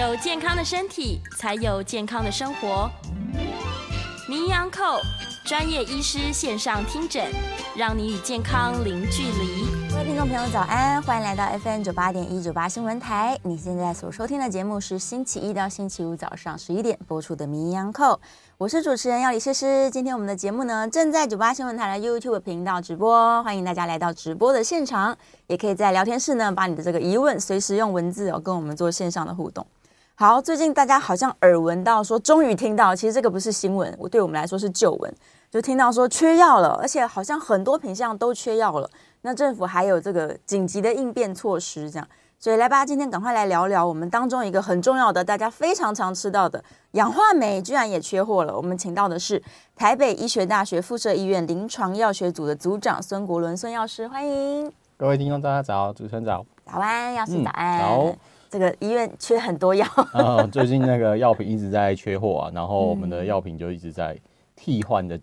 有健康的身体，才有健康的生活。名医昂扣专业医师线上听诊，让你与健康零距离。各位听众朋友，早安，欢迎来到 FM 九八点一九八新闻台。你现在所收听的节目是星期一到星期五早上十一点播出的名医昂扣，我是主持人药理诗诗。今天我们的节目呢，正在九八新闻台的 YouTube 频道直播，欢迎大家来到直播的现场，也可以在聊天室呢，把你的这个疑问随时用文字哦跟我们做线上的互动。好，最近大家好像耳闻到说，终于听到，其实这个不是新闻，我对我们来说是旧闻，就听到说缺药了，而且好像很多品项都缺药了。那政府还有这个紧急的应变措施，这样，所以来吧，今天赶快来聊聊我们当中一个很重要的，大家非常常吃到的氧化镁，居然也缺货了。我们请到的是台北医学大学附设医院临床药学组的组长孙国伦孙药师，欢迎各位听众，大家早，主持人早，早安，药师早安，嗯、早。这个医院缺很多药，嗯，最近那个药品一直在缺货啊，然后我们的药品就一直在替换的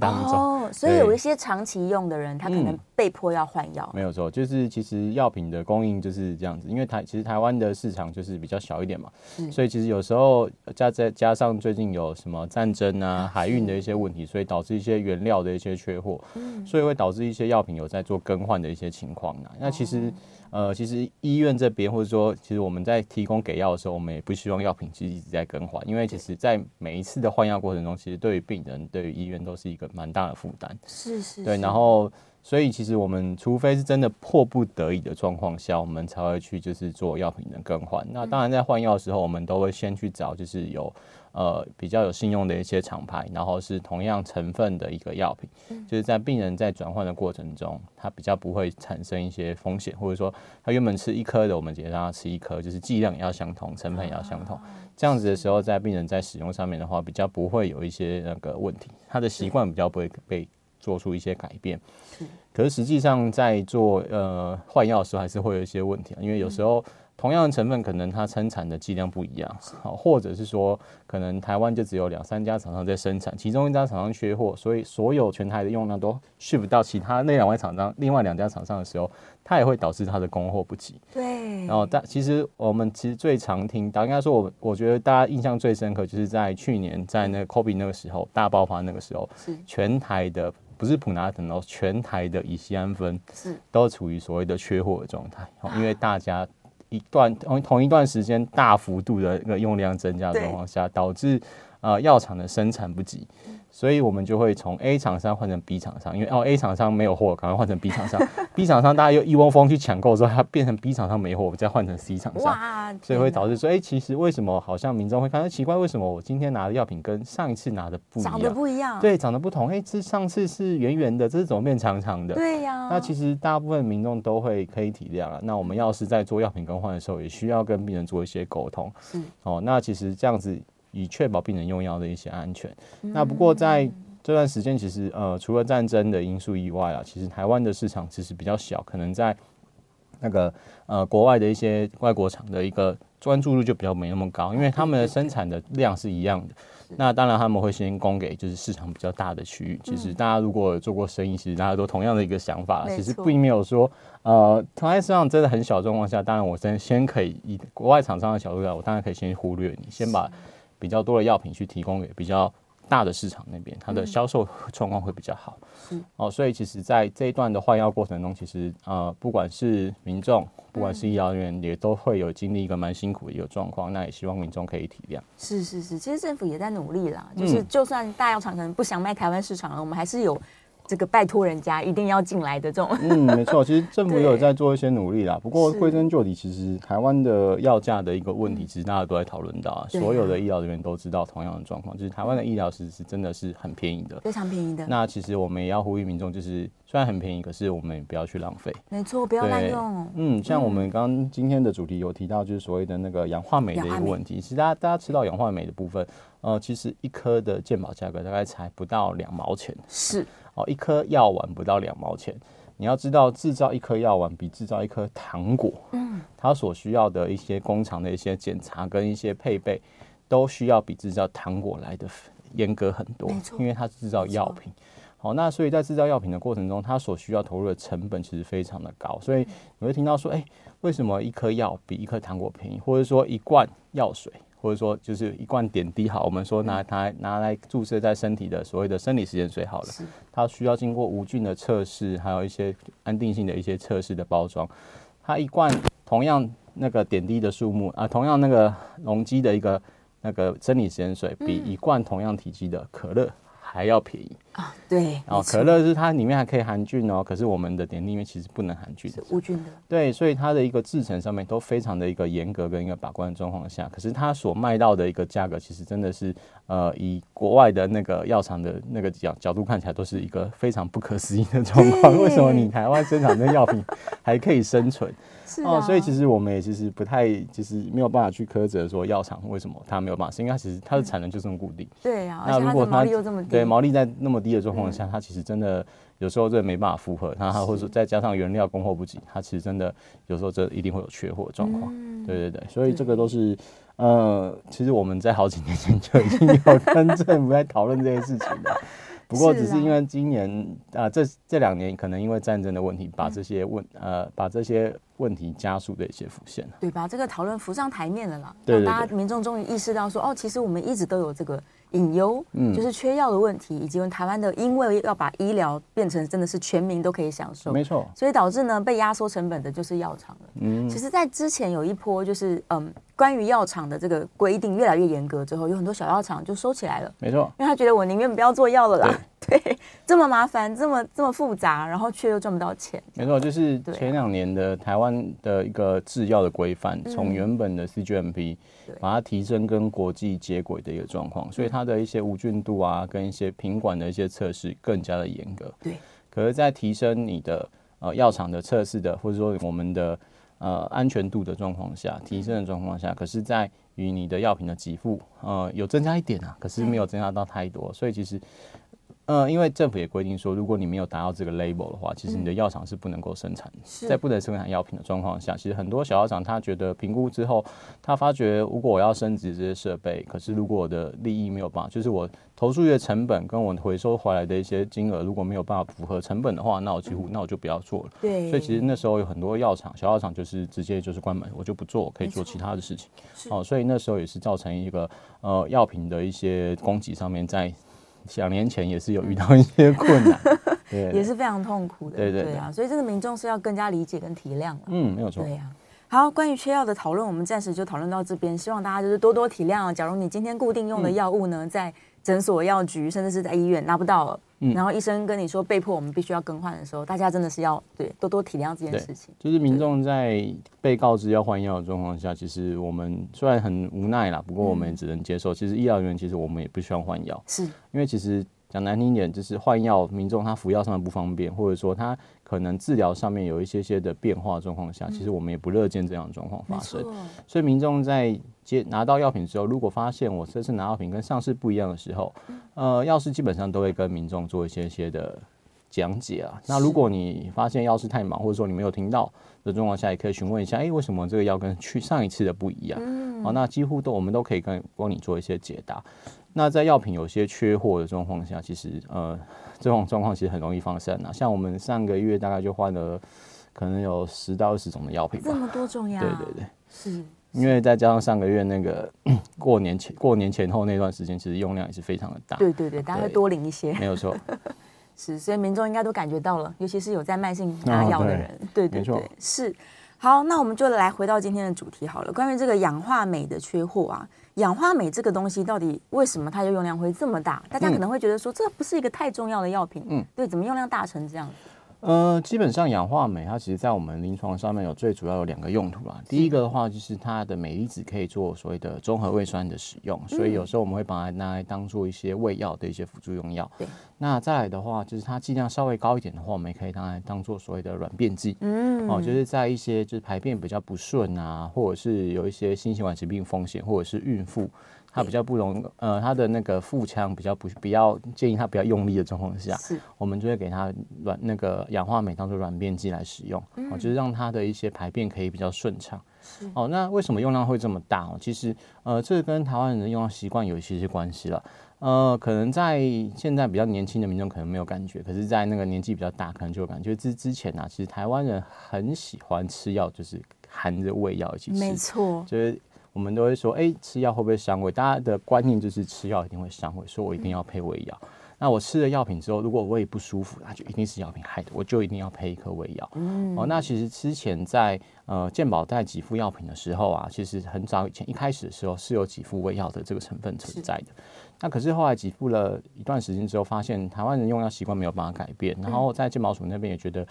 当中。哦，所以有一些长期用的人，他可能被迫要换药。没有错，就是其实药品的供应就是这样子，因为台其实台湾的市场就是比较小一点嘛，所以其实有时候加再加上最近有什么战争啊、海运的一些问题，所以导致一些原料的一些缺货，所以会导致一些药品有在做更换的一些情况。那其实。呃，其实医院这边或者说，其实我们在提供给药的时候，我们也不希望药品其实一直在更换，因为其实在每一次的换药过程中，其实对于病人、对于医院都是一个蛮大的负担。是，是是。对，然后所以其实我们除非是真的迫不得已的状况下，我们才会去就是做药品的更换。那当然在换药的时候，我们都会先去找就是有。呃，比较有信用的一些厂牌，然后是同样成分的一个药品，就是在病人在转换的过程中，他比较不会产生一些风险，或者说他原本吃一颗的，我们直接让他吃一颗，就是剂量也要相同，成分也要相同，这样子的时候，在病人在使用上面的话，比较不会有一些那个问题，他的习惯比较不会被做出一些改变。可是实际上在做呃换药的时候，还是会有一些问题，因为有时候。同样的成分，可能它生产的剂量不一样，好，或者是说，可能台湾就只有两三家厂商在生产，其中一家厂商缺货，所以所有全台的用量都 ship 到其他那两位厂商，另外两家厂商的时候，它也会导致它的供货不及。对。然后，但其实我们其实最常听到，应该说我我觉得大家印象最深刻，就是在去年在那个 COVID 那个时候大爆发那个时候，是全台的不是普拿疼哦，全台的乙酰胺酚是都处于所谓的缺货的状态，因为大家。一段同同一段时间大幅度的一个用量增加的状况下，导致呃药厂的生产不及。所以我们就会从 A 厂商换成 B 厂商，因为哦 A 厂商没有货，赶快换成 B 厂商。B 厂商大家又一窝蜂去抢购之后，它变成 B 厂商没货，我们再换成 C 厂商。所以会导致说，哎、欸，其实为什么好像民众会看到奇怪，为什么我今天拿的药品跟上一次拿的不一样？长得不一样。对，长得不同。哎、欸，这上次是圆圆的，这是怎么变长长的？对呀。那其实大部分民众都会可以体谅了。那我们要是在做药品更换的时候，也需要跟病人做一些沟通。是。哦，那其实这样子以确保病人用药的一些安全。嗯、那不过在这段时间其实呃，除了战争的因素以外啊，其实台湾的市场其实比较小，可能在那个呃国外的一些外国厂的一个专注度就比较没那么高，因为他们的生产的量是一样的。那当然他们会先供给就是市场比较大的区域。其实大家如果有做过生意，其实大家都同样的一个想法，其实并没有说呃，同在市场真的很小状况下，当然我先先可以以国外厂商的角度来，我当然可以先忽略你，先把比较多的药品去提供给比较。大的市场那边，它的销售状况会比较好。嗯、哦，所以其实，在这一段的换药过程中，其实呃，不管是民众，不管是医疗人员，也都会有经历一个蛮辛苦的一个状况。那也希望民众可以体谅。是是是，其实政府也在努力啦。就是就算大药厂可能不想卖台湾市场了，我们还是有。这个拜托人家一定要进来的这种，嗯，没错，其实政府也有在做一些努力啦。不过归根究底，其实台湾的药价的一个问题，其实大家都在讨论到啊。所有的医疗人员都知道同样的状况，就是台湾的医疗其实是真的是很便宜的，非常便宜的。那其实我们也要呼吁民众，就是虽然很便宜，可是我们也不要去浪费。没错，不要滥用。嗯，像我们刚刚今天的主题有提到，就是所谓的那个氧化镁的一个问题。其实大家大家吃到氧化镁的部分，呃，其实一颗的健保价格大概才不到两毛钱。是。哦，一颗药丸不到两毛钱。你要知道，制造一颗药丸比制造一颗糖果，嗯，它所需要的一些工厂的一些检查跟一些配备，都需要比制造糖果来的严格很多。没错，因为它是制造药品。好，那所以在制造药品的过程中，它所需要投入的成本其实非常的高，所以你会听到说，哎、欸，为什么一颗药比一颗糖果便宜，或者说一罐药水，或者说就是一罐点滴，好，我们说拿它拿来注射在身体的所谓的生理食盐水好了，它需要经过无菌的测试，还有一些安定性的一些测试的包装，它一罐同样那个点滴的数目啊，同样那个容积的一个那个生理食盐水，比一罐同样体积的可乐。还要便宜啊，对，哦，可乐是它里面还可以含菌哦，可是我们的点滴里面其实不能含菌的，无菌的，对，所以它的一个制成上面都非常的一个严格跟一个把关的状况下，可是它所卖到的一个价格，其实真的是呃，以国外的那个药厂的那个角角度看起来，都是一个非常不可思议的状况。为什么你台湾生产的药品还可以生存？是哦，所以其实我们也其实不太，其实没有办法去苛责说药厂为什么它没有办法，是因为它其实它的产能就这么固定。对啊，那如果它毛利又这么低，对毛利在那么低的状况下，它其实真的有时候这没办法负荷，那它或者说再加上原料供货不及，它其实真的有时候这一定会有缺货的状况。对对对，所以这个都是呃，其实我们在好几年前就已经有跟政府在讨论这些事情的。不过只是因为今年啊，这这两年可能因为战争的问题，把这些问呃把这些问题加速的一些浮现，对，把这个讨论浮上台面了啦，让大家民众终于意识到说，哦，其实我们一直都有这个。隐忧，嗯，就是缺药的问题，以及台湾的，因为要把医疗变成真的是全民都可以享受，没错，所以导致呢被压缩成本的就是药厂了。嗯，其实，在之前有一波就是嗯，关于药厂的这个规定越来越严格之后，有很多小药厂就收起来了，没错，因为他觉得我宁愿不要做药了啦，对，这么麻烦，这么这么复杂，然后却又赚不到钱。没错，就是前两年的台湾的一个制药的规范，从原本的 CGMP。把它提升跟国际接轨的一个状况，所以它的一些无菌度啊，跟一些品管的一些测试更加的严格。对，可是，在提升你的呃药厂的测试的，或者说我们的呃安全度的状况下，提升的状况下，可是，在于你的药品的给付呃有增加一点啊，可是没有增加到太多，所以其实。呃，因为政府也规定说，如果你没有达到这个 label 的话，其实你的药厂是不能够生产的。在不能生产药品的状况下，其实很多小药厂他觉得评估之后，他发觉如果我要升级这些设备，可是如果我的利益没有办法，就是我投入的成本跟我回收回来的一些金额如果没有办法符合成本的话，那我几乎那我就不要做了。对。所以其实那时候有很多药厂、小药厂就是直接就是关门，我就不做，我可以做其他的事情。哦，所以那时候也是造成一个呃药品的一些供给上面在。两年前也是有遇到一些困难，对，也是非常痛苦的，对对对，对啊，所以这个民众是要更加理解跟体谅了，嗯，没有错，对呀、啊。好，关于缺药的讨论，我们暂时就讨论到这边，希望大家就是多多体谅。假如你今天固定用的药物呢，在诊所、药局，甚至是在医院拿不到了。嗯、然后医生跟你说被迫我们必须要更换的时候，大家真的是要对多多体谅这件事情。就是民众在被告知要换药的状况下，其实我们虽然很无奈啦，不过我们也只能接受。嗯、其实医疗人员其实我们也不需要换药，是因为其实。讲难听点，就是换药，民众他服药上的不方便，或者说他可能治疗上面有一些些的变化状况下，其实我们也不乐见这样的状况发生。所以民众在接拿到药品之后，如果发现我这次拿药品跟上次不一样的时候，呃，药师基本上都会跟民众做一些些的讲解啊。那如果你发现药师太忙，或者说你没有听到的状况下，也可以询问一下，哎，为什么这个药跟去上一次的不一样？好，那几乎都我们都可以跟帮你做一些解答。那在药品有些缺货的状况下，其实呃，这种状况其实很容易放散啊。像我们上个月大概就换了可能有十到二十种的药品吧，这么多种呀？对对对，是，因为再加上上个月那个 过年前过年前后那段时间，其实用量也是非常的大。对对对，大家会多领一些，没有错。是，所以民众应该都感觉到了，尤其是有在慢性拿药的人，哦、对，对对对，是。好，那我们就来回到今天的主题好了，关于这个氧化镁的缺货啊。氧化镁这个东西到底为什么它的用量会这么大？大家可能会觉得说，这不是一个太重要的药品，嗯，对，怎么用量大成这样？呃，基本上氧化镁它其实在我们临床上面有最主要有两个用途啦。第一个的话就是它的镁离子可以做所谓的中和胃酸的使用，所以有时候我们会把它拿来当做一些胃药的一些辅助用药。对。那再来的话就是它剂量稍微高一点的话，我们也可以拿来当做所谓的软便剂。嗯。哦，就是在一些就是排便比较不顺啊，或者是有一些心血管疾病风险，或者是孕妇。它比较不容，呃，它的那个腹腔比较不比较建议它比较用力的状况下，是，我们就会给它软那个氧化镁当做软便剂来使用，嗯，哦，就是让它的一些排便可以比较顺畅。哦，那为什么用量会这么大？哦，其实，呃，这个跟台湾人的用药习惯有一些些关系了。呃，可能在现在比较年轻的民众可能没有感觉，可是，在那个年纪比较大，可能就有感觉。之之前呢、啊，其实台湾人很喜欢吃药，就是含着胃药一起吃。没错，就是我们都会说，哎、欸，吃药会不会伤胃？大家的观念就是吃药一定会伤胃，所以我一定要配胃药。嗯那我吃了药品之后，如果胃不舒服，那就一定是药品害的，我就一定要配一颗胃药。嗯，哦，那其实之前在呃健保在给付药品的时候啊，其实很早以前一开始的时候是有给付胃药的这个成分存在的。那可是后来给付了一段时间之后，发现台湾人用药习惯没有办法改变，然后在健保署那边也觉得，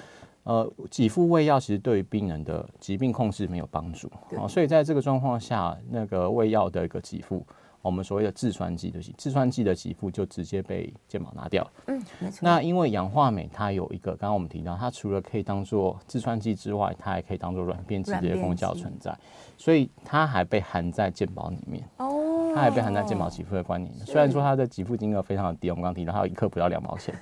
呃，给付胃药其实对于病人的疾病控制没有帮助。哦，所以在这个状况下，那个胃药的一个给付。我们所谓的制酸剂的制酸剂的给付就直接被健保拿掉了。嗯，没错。那因为氧化镁它有一个，刚刚我们提到，它除了可以当做制酸剂之外，它还可以当做软便剂的功效存在，所以它还被含在健保里面。哦，它还被含在健保给付的观念。虽然说它的给付金额非常的低，我们刚刚提到它有一克不到两毛钱，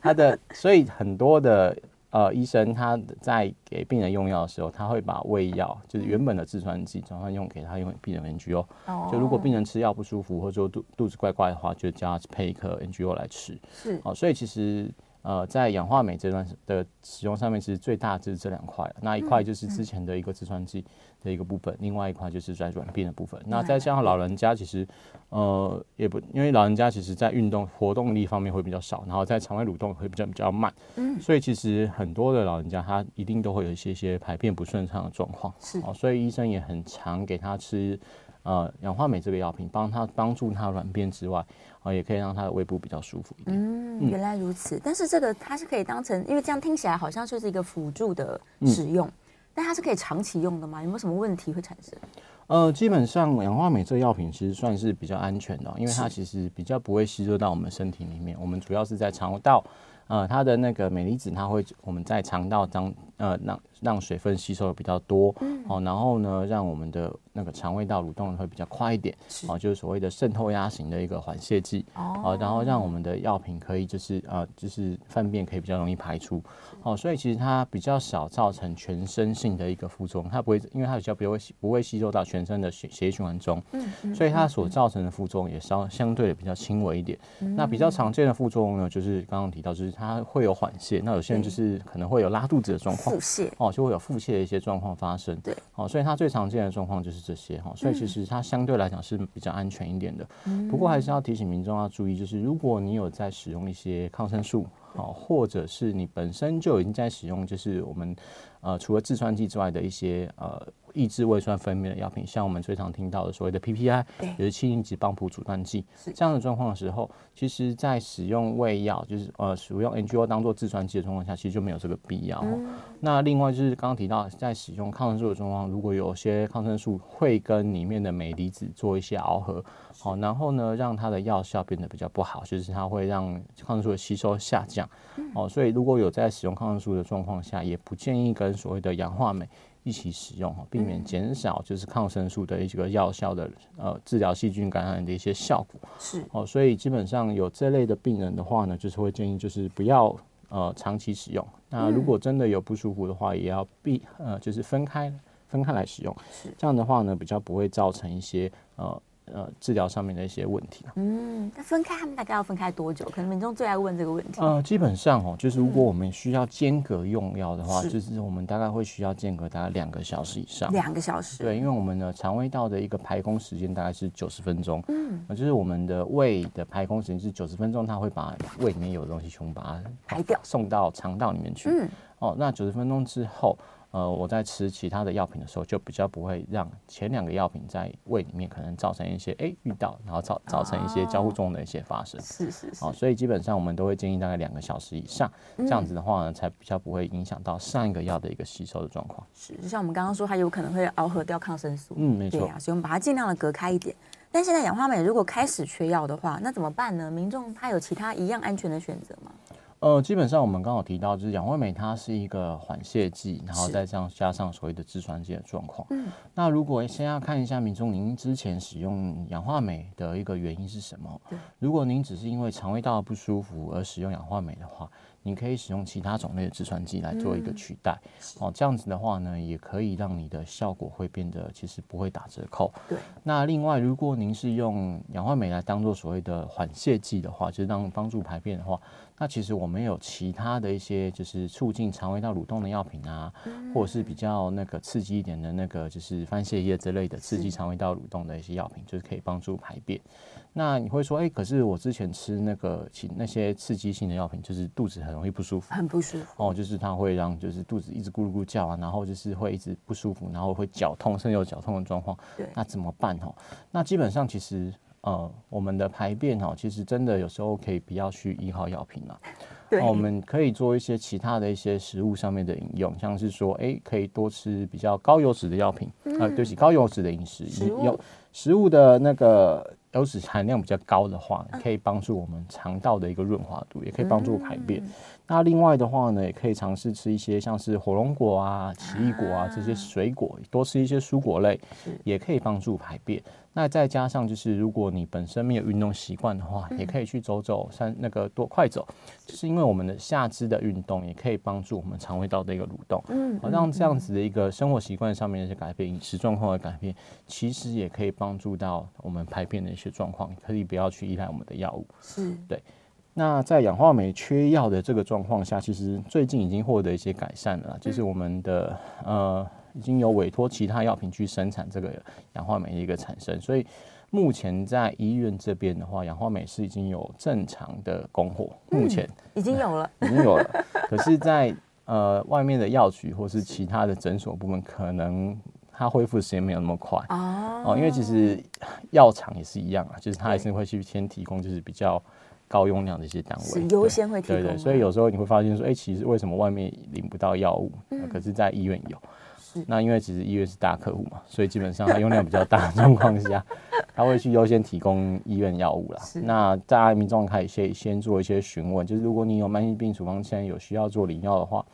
它的所以很多的。呃，医生他在给病人用药的时候，他会把胃药，就是原本的制酸剂，转换用给他用病人 NGO。哦。就如果病人吃药不舒服，或者说肚肚子怪怪的话，就叫他配一颗 NGO 来吃。是。哦，所以其实呃，在氧化镁这段的使用上面，其实最大就是这两块。那一块就是之前的一个制酸剂的一个部分，另外一块就是在软便的部分。那再加上老人家，其实。呃，也不，因为老人家其实在运动活动力方面会比较少，然后在肠胃蠕动会比较比较慢，嗯，所以其实很多的老人家他一定都会有一些些排便不顺畅的状况，是，哦，所以医生也很常给他吃呃氧化镁这个药品，帮他帮助他软便之外，啊，也可以让他的胃部比较舒服一点。嗯，原来如此，但是这个它是可以当成，因为这样听起来好像就是一个辅助的使用，嗯，但它是可以长期用的吗？有没有什么问题会产生？呃，基本上氧化镁这个药品其实算是比较安全的，因为它其实比较不会吸收到我们身体里面。我们主要是在肠道，呃，它的那个镁离子，它会我们在肠道当呃让让水分吸收的比较多，哦，然后呢，让我们的那个肠胃道蠕动会比较快一点，哦，就是所谓的渗透压型的一个缓泻剂，哦，然后让我们的药品可以就是呃就是粪便可以比较容易排出。哦，所以其实它比较少造成全身性的一个副作用，它不会，因为它比较不会不会吸收到全身的血血液循环中，嗯，所以它所造成的副作用也稍相对的比较轻微一点。那比较常见的副作用呢，就是刚刚提到，就是它会有缓泻，那有些人就是可能会有拉肚子的状况，腹泻。哦，就会有腹泻的一些状况发生。对，哦，所以它最常见的状况就是这些哈，所以其实它相对来讲是比较安全一点的。不过还是要提醒民众要注意，就是如果你有在使用一些抗生素。好，或者是你本身就已经在使用，就是我们呃除了制酸剂之外的一些呃。抑制胃酸分泌的药品，像我们最常听到的所谓的 PPI，也是氢离子帮浦阻断剂，这样的状况的时候，其实在使用胃药，就是呃使用 NGO 当做制酸剂的状况下，其实就没有这个必要。嗯、那另外就是刚刚提到，在使用抗生素的状况，如果有些抗生素会跟里面的镁离子做一些螯合，好，然后呢让它的药效变得比较不好，就是它会让抗生素的吸收下降。哦，所以如果有在使用抗生素的状况下，也不建议跟所谓的氧化镁。一起使用哈，避免减少就是抗生素的一个药效的呃治疗细菌感染的一些效果。是哦，所以基本上有这类的病人的话呢，就是会建议就是不要呃长期使用。那如果真的有不舒服的话，也要避呃就是分开分开来使用。是这样的话呢，比较不会造成一些呃。呃，治疗上面的一些问题。嗯，那分开他们大概要分开多久？可能民众最爱问这个问题。呃，基本上哦，就是如果我们需要间隔用药的话，嗯，就是我们大概会需要间隔大概两个小时以上。两个小时。对，因为我们的肠胃道的一个排空时间大概是九十分钟。嗯，就是我们的胃的排空时间是九十分钟，它会把胃里面有的东西全部把它排掉，送到肠道里面去。嗯，哦，那九十分钟之后。呃，我在吃其他的药品的时候，就比较不会让前两个药品在胃里面可能造成一些哎遇到，然后造造成一些交互作用的一些发生。是是是。哦，所以基本上我们都会建议大概两个小时以上，这样子的话呢，才比较不会影响到上一个药的一个吸收的状况。是，就像我们刚刚说，它有可能会螯合掉抗生素。嗯，没错。对啊，所以我们把它尽量的隔开一点。但现在氧化镁如果开始缺药的话，那怎么办呢？民众他有其他一样安全的选择吗？呃，基本上我们刚好提到，就是氧化镁它是一个缓泻剂，然后再这样加上所谓的制酸剂的状况。嗯，那如果先要看一下民众您之前使用氧化镁的一个原因是什么？如果您只是因为肠胃道不舒服而使用氧化镁的话。你可以使用其他种类的制酸剂来做一个取代。嗯、哦，这样子的话呢，也可以让你的效果会变得其实不会打折扣。对。那另外，如果您是用氧化镁来当做所谓的缓泻剂的话，就是让帮助排便的话，那其实我们有其他的一些就是促进肠胃道蠕动的药品啊，嗯、或者是比较那个刺激一点的那个就是番泻叶之类的刺激肠胃道蠕动的一些药品，就是可以帮助排便。那你会说，哎、欸，可是我之前吃那个其那些刺激性的药品，就是肚子很容易不舒服，很不舒服哦，就是它会让就是肚子一直咕噜咕叫啊，然后就是会一直不舒服，然后会绞痛，甚至有绞痛的状况。对，那怎么办？哦，那基本上其实呃，我们的排便哈，其实真的有时候可以不要去依靠药品了。对、哦，我们可以做一些其他的一些食物上面的饮用，像是说，哎、欸，可以多吃比较高油脂的药品，嗯、呃，对不起，高油脂的饮食，有食物的那个。油脂含量比较高的话，可以帮助我们肠道的一个润滑度，也可以帮助排便。嗯、那另外的话呢，也可以尝试吃一些像是火龙果啊、奇异果啊这些水果，多吃一些蔬果类，也可以帮助排便。那再加上就是，如果你本身没有运动习惯的话，也可以去走走山那个多快走，就是因为我们的下肢的运动也可以帮助我们肠胃道的一个蠕动，嗯，好让这样子的一个生活习惯上面的一些改变、饮食状况的改变，其实也可以帮助到我们排便的一些状况，可以不要去依赖我们的药物，是对。那在氧化镁缺药的这个状况下，其实最近已经获得一些改善了，就是我们的呃。已经有委托其他药品去生产这个氧化镁的一个产生，所以目前在医院这边的话，氧化镁是已经有正常的供货，目前、嗯、已经有了，已经有了。可是在，在呃外面的药局或是其他的诊所部门，可能它恢复时间没有那么快哦，哦。因为其实药厂也是一样啊，就是它还是会去先提供就是比较高用量的一些单位，优先会提供。对对，所以有时候你会发现说，哎、欸，其实为什么外面领不到药物，嗯、可是在医院有。那因为其实医院是大客户嘛，所以基本上它用量比较大的状况下，他会去优先提供医院药物啦。那大家民众可以先先做一些询问，就是如果你有慢性病处方现在有需要做领药的话，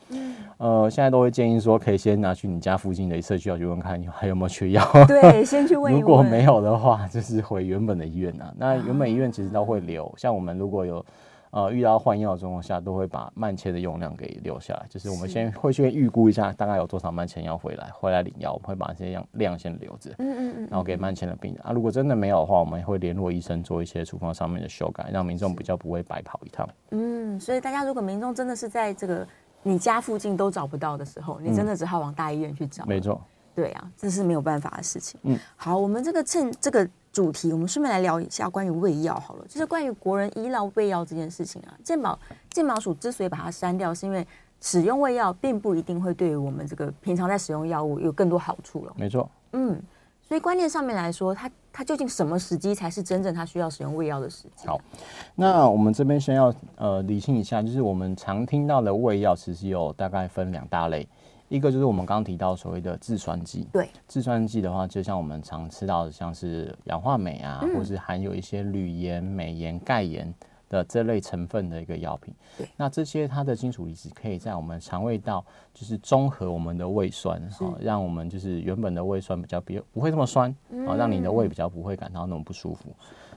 呃，现在都会建议说可以先拿去你家附近的社区药局问看你还有没有缺药。对，先去问一问。如果没有的话，就是回原本的医院啊。那原本医院其实都会留，像我们如果有。呃，遇到换药的状况下，都会把慢切的用量给留下来。就是我们先会先预估一下，大概有多少慢切要回来，回来领药，我们会把这些量量先留着。嗯嗯嗯。然后给慢切的病人啊，如果真的没有的话，我们会联络医生做一些处方上面的修改，让民众比较不会白跑一趟。嗯，所以大家如果民众真的是在这个你家附近都找不到的时候，你真的只好往大医院去找。没错。对啊，这是没有办法的事情。嗯。好，我们这个趁这个。主题，我们顺便来聊一下关于胃药好了，就是关于国人依赖胃药这件事情啊。健保健保署之所以把它删掉，是因为使用胃药并不一定会对于我们这个平常在使用药物有更多好处了。没错，嗯，所以观念上面来说，它它究竟什么时机才是真正它需要使用胃药的时机？好，那我们这边先要呃理清一下，就是我们常听到的胃药其实有大概分两大类。一个就是我们刚刚提到所谓的制酸剂，对，制酸剂的话，就像我们常吃到的，像是氧化镁啊，嗯、或是含有一些铝盐、镁盐、钙盐的这类成分的一个药品。对，那这些它的金属离子可以在我们肠胃道就是中和我们的胃酸，哈，让我们就是原本的胃酸比较比不会这么酸，啊、嗯，让你的胃比较不会感到那么不舒服。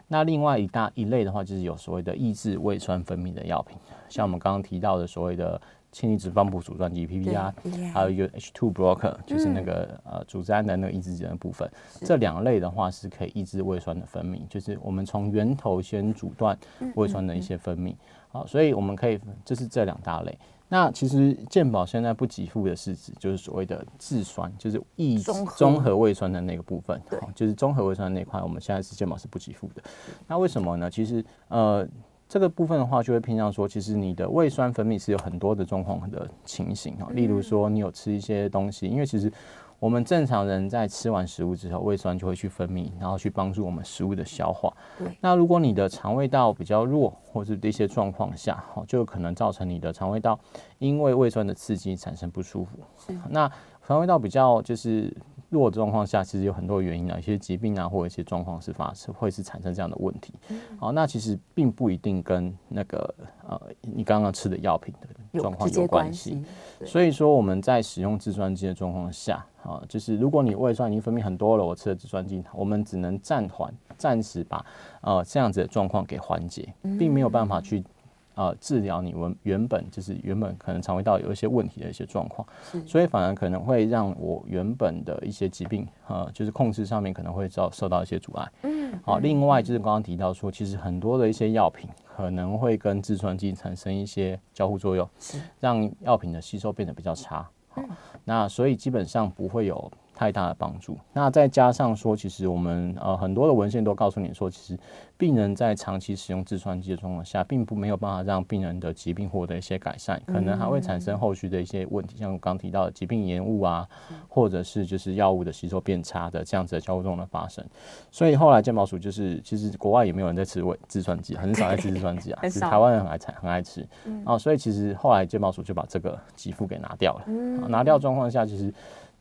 那另外一大一类的话，就是有所谓的抑制胃酸分泌的药品，像我们刚刚提到的所谓的。氢离子帮浦阻断剂 PPR，还有一个 H2 blocker，就是那个、嗯、呃组织胺的那个抑制剂的部分。这两类的话是可以抑制胃酸的分泌，就是我们从源头先阻断胃酸的一些分泌。好、嗯嗯嗯，所以我们可以这是这两大类。那其实健保现在不给付的是指就是所谓的质酸，就是抑制中和胃酸的那个部分。好，就是综合胃酸的那块，我们现在是健保是不给付的。那为什么呢？其实呃。这个部分的话，就会偏向说，其实你的胃酸分泌是有很多的状况的情形啊。例如说，你有吃一些东西，因为其实我们正常人在吃完食物之后，胃酸就会去分泌，然后去帮助我们食物的消化。对。那如果你的肠胃道比较弱，或是一些状况下，哈，就有可能造成你的肠胃道因为胃酸的刺激产生不舒服。是。那肠胃道比较就是。弱的状况下，其实有很多原因啊，一些疾病啊，或者一些状况是发生，会是产生这样的问题。好，那其实并不一定跟那个呃，你刚刚吃的药品的状况有关系。所以说我们在使用制酸剂的状况下，啊，就是如果你胃酸已经分泌很多了，我吃了制酸剂，我们只能暂缓、暂时把呃这样子的状况给缓解，并没有办法去呃治疗你们原本就是原本可能肠胃道有一些问题的一些状况，所以反而可能会让我原本的一些疾病呃就是控制上面可能会遭受到一些阻碍。嗯，好，另外就是刚刚提到说，其实很多的一些药品可能会跟制酸剂产生一些交互作用，让药品的吸收变得比较差。好，那所以基本上不会有。太大的帮助。那再加上说，其实我们呃很多的文献都告诉你说，其实病人在长期使用制酸剂的状况下，并不没有办法让病人的疾病获得一些改善，可能还会产生后续的一些问题，像我刚提到的疾病延误啊，或者是就是药物的吸收变差的这样子的交互作用的发生。所以后来健保署就是，其实国外也没有人在吃胃制酸剂，很少在吃制酸剂啊，是台湾人很爱吃，很爱吃。啊，所以其实后来健保署就把这个给付给拿掉了。拿掉状况下，其实。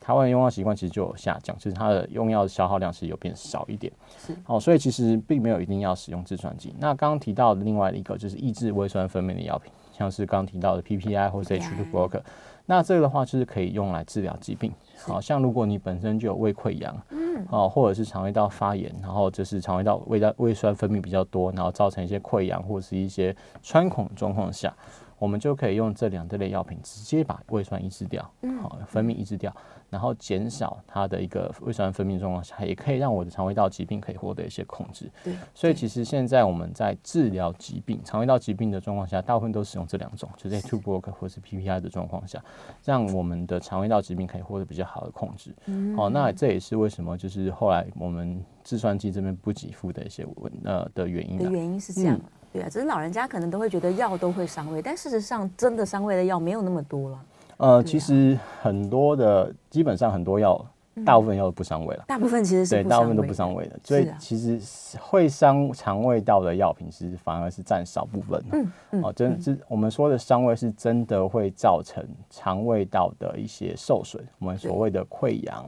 台湾用药习惯其实就有下降，就是它的用药的消耗量是有变少一点。是哦，所以其实并没有一定要使用制酸剂。那刚刚提到的另外一个就是抑制胃酸分泌的药品，像是刚刚提到的 PPI 或者 H2 blocker。那这个的话就是可以用来治疗疾病，好像如果你本身就有胃溃疡，嗯，哦，或者是肠胃道发炎，然后就是肠胃道胃道胃酸分泌比较多，然后造成一些溃疡或者是一些穿孔状况下。我们就可以用这两类药品直接把胃酸抑制掉，好，分泌抑制掉，然后减少它的一个胃酸分泌状况下，也可以让我的肠胃道疾病可以获得一些控制。对，所以其实现在我们在治疗疾病、肠胃道疾病的状况下，大部分都使用这两种，就是 H2 blocker 或是 PPI 的状况下，让我们的肠胃道疾病可以获得比较好的控制。好，那这也是为什么就是后来我们制酸剂这边不给付的一些问呃的原因。的原因是这样。对啊，只是老人家可能都会觉得药都会伤胃，但事实上真的伤胃的药没有那么多了。呃，其实很多的，基本上很多药，大部分药都不伤胃了。大部分其实是对，大部分都不伤胃的。所以其实会伤肠胃道的药品，其实反而是占少部分。嗯哦，真是我们说的伤胃，是真的会造成肠胃道的一些受损，我们所谓的溃疡。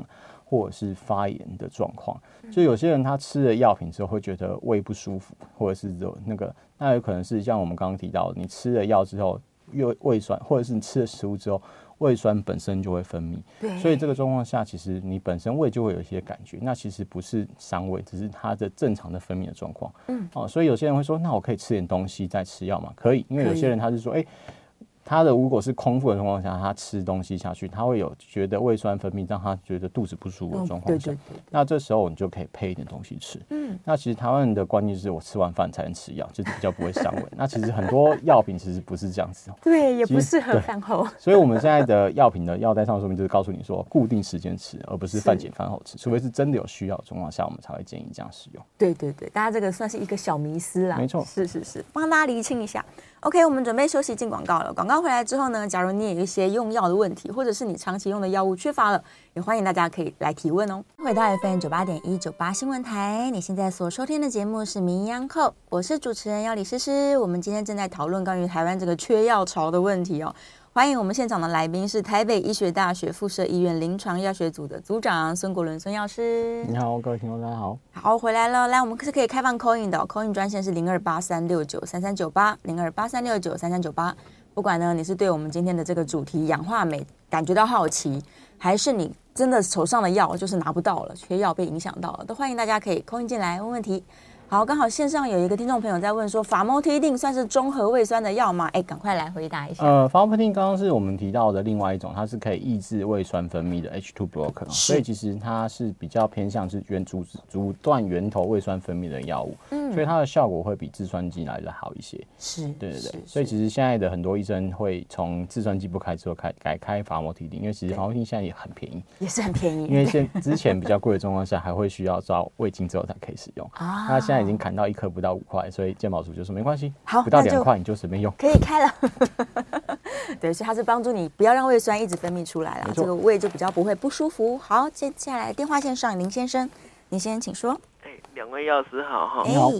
或者是发炎的状况，就有些人他吃了药品之后会觉得胃不舒服，或者是有那个，那有可能是像我们刚刚提到，你吃了药之后，胃胃酸，或者是你吃了食物之后，胃酸本身就会分泌，对，所以这个状况下，其实你本身胃就会有一些感觉，那其实不是伤胃，只是它的正常的分泌的状况，嗯，哦，所以有些人会说，那我可以吃点东西再吃药吗？可以，因为有些人他是说，哎。他的如果是空腹的情况下，他吃东西下去，他会有觉得胃酸分泌，让他觉得肚子不舒服的状况下，那这时候你就可以配一点东西吃。嗯，那其实台湾人的观念是我吃完饭才能吃药，就是比较不会伤胃。那其实很多药品其实不是这样子，对，也不适合饭后。所以我们现在的药品的药单上说明就是告诉你说，固定时间吃，而不是饭前饭后吃，除非是真的有需要的状况下，我们才会建议这样使用。对对对，大家这个算是一个小迷思啦。没错，是是是，帮大家厘清一下。OK，我们准备休息进广告了。广告回来之后呢，假如你也有一些用药的问题，或者是你长期用的药物缺乏了，也欢迎大家可以来提问哦。回到 FM 九八点一九八新闻台，你现在所收听的节目是《名医央叩》，我是主持人药理诗诗。我们今天正在讨论关于台湾这个缺药潮的问题哦。欢迎我们现场的来宾是台北医学大学附设医院临床药学组的组长孙国伦孙药师。你好，各位听众大家好。好，回来了，来，我们是可以开放 call in 的，call in 专线是零二八三六九三三九八零二八三六九三三九八。不管呢，你是对我们今天的这个主题氧化镁感觉到好奇，还是你真的手上的药就是拿不到了，缺药被影响到了，都欢迎大家可以 call in 进来问问题。好，刚好线上有一个听众朋友在问说，法莫替定算是中和胃酸的药吗？哎，赶快来回答一下。呃，法莫替定刚刚是我们提到的另外一种，它是可以抑制胃酸分泌的 H2 blocker，所以其实它是比较偏向是源阻阻断源头胃酸分泌的药物，嗯，所以它的效果会比制酸剂来的好一些。是，对对对。所以其实现在的很多医生会从制酸剂不开之后开改开法莫替定，因为其实法莫替定现在也很便宜，也是很便宜。因为现 之前比较贵的状况下，还会需要照胃镜之后才可以使用啊。那现在已经砍到一颗不到五块，所以健保署就说没关系，好，不到两块你就随便用，可以开了。对，所以它是帮助你不要让胃酸一直分泌出来了，这个胃就比较不会不舒服。好，接下来电话线上林先生，林先生请说。哎，两位药师好哈。你好。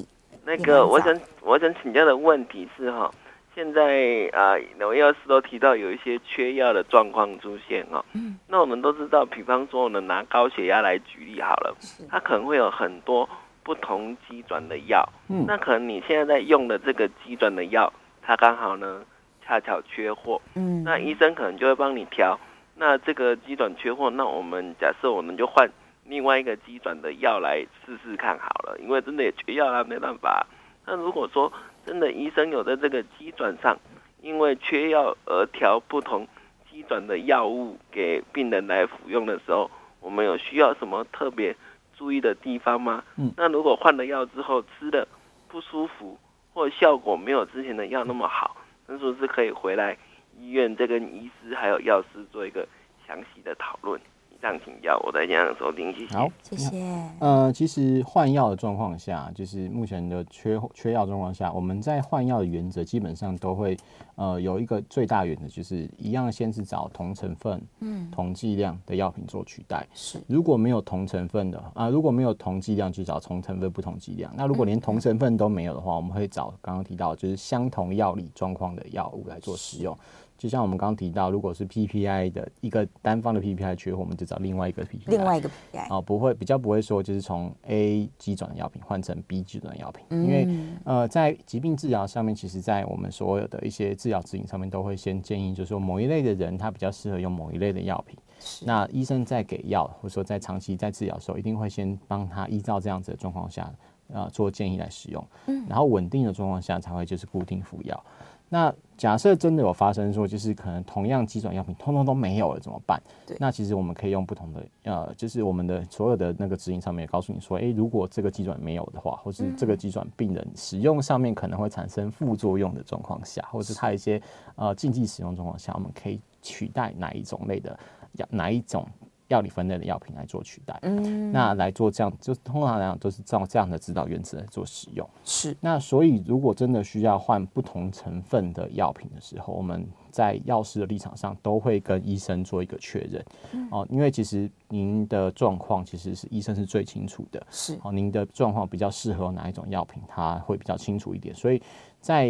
那个我想我想请教的问题是哈，现在啊两位药师都提到有一些缺药的状况出现哦。嗯。那我们都知道，比方说我们拿高血压来举例好了，它可能会有很多。不同机转的药，嗯，那可能你现在在用的这个机转的药，它刚好呢恰巧缺货，嗯，那医生可能就会帮你调。那这个机转缺货，那我们假设我们就换另外一个机转的药来试试看好了，因为真的也缺药啦，没办法。那如果说真的医生有在这个机转上，因为缺药而调不同机转的药物给病人来服用的时候，我们有需要什么特别注意的地方吗？嗯，那如果换了药之后吃的不舒服，或效果没有之前的药那么好，那是不是可以回来医院再跟医师还有药师做一个详细的讨论？这样请教，我在这样收听，谢谢。好，谢谢。呃，其实换药的状况下，就是目前的缺缺药状况下，我们在换药的原则基本上都会呃有一个最大原则，就是一样先是找同成分、嗯，同剂量的药品做取代。是，如果没有同成分的啊、呃，如果没有同剂量，就找同成分不同剂量。那如果连同成分都没有的话，我们会找刚刚提到就是相同药理状况的药物来做使用。就像我们刚刚提到，如果是 PPI 的一个单方的 PPI 缺货，我们就找另外一个 PPI。另外一个 PPI 啊，不会比较不会说就是从 A 基转的药品换成 B 基转的药品，嗯、因为呃在疾病治疗上面，其实在我们所有的一些治疗指引上面都会先建议，就是说某一类的人他比较适合用某一类的药品。是。那医生在给药或者说在长期在治疗的时候，一定会先帮他依照这样子的状况下，呃做建议来使用。嗯。然后稳定的状况下才会就是固定服药。那假设真的有发生说，就是可能同样机转药品通通都没有了怎么办？对，那其实我们可以用不同的呃，就是我们的所有的那个指引上面也告诉你说，诶、欸，如果这个机转没有的话，或是这个机转病人使用上面可能会产生副作用的状况下，或是他一些呃禁忌使用状况下，我们可以取代哪一种类的药，哪一种？药理分类的药品来做取代，嗯，那来做这样，就通常来讲都是照这样的指导原则来做使用。是，那所以如果真的需要换不同成分的药品的时候，我们在药师的立场上都会跟医生做一个确认，嗯，哦，因为其实您的状况其实是医生是最清楚的，是，哦，您的状况比较适合哪一种药品，他会比较清楚一点，所以在。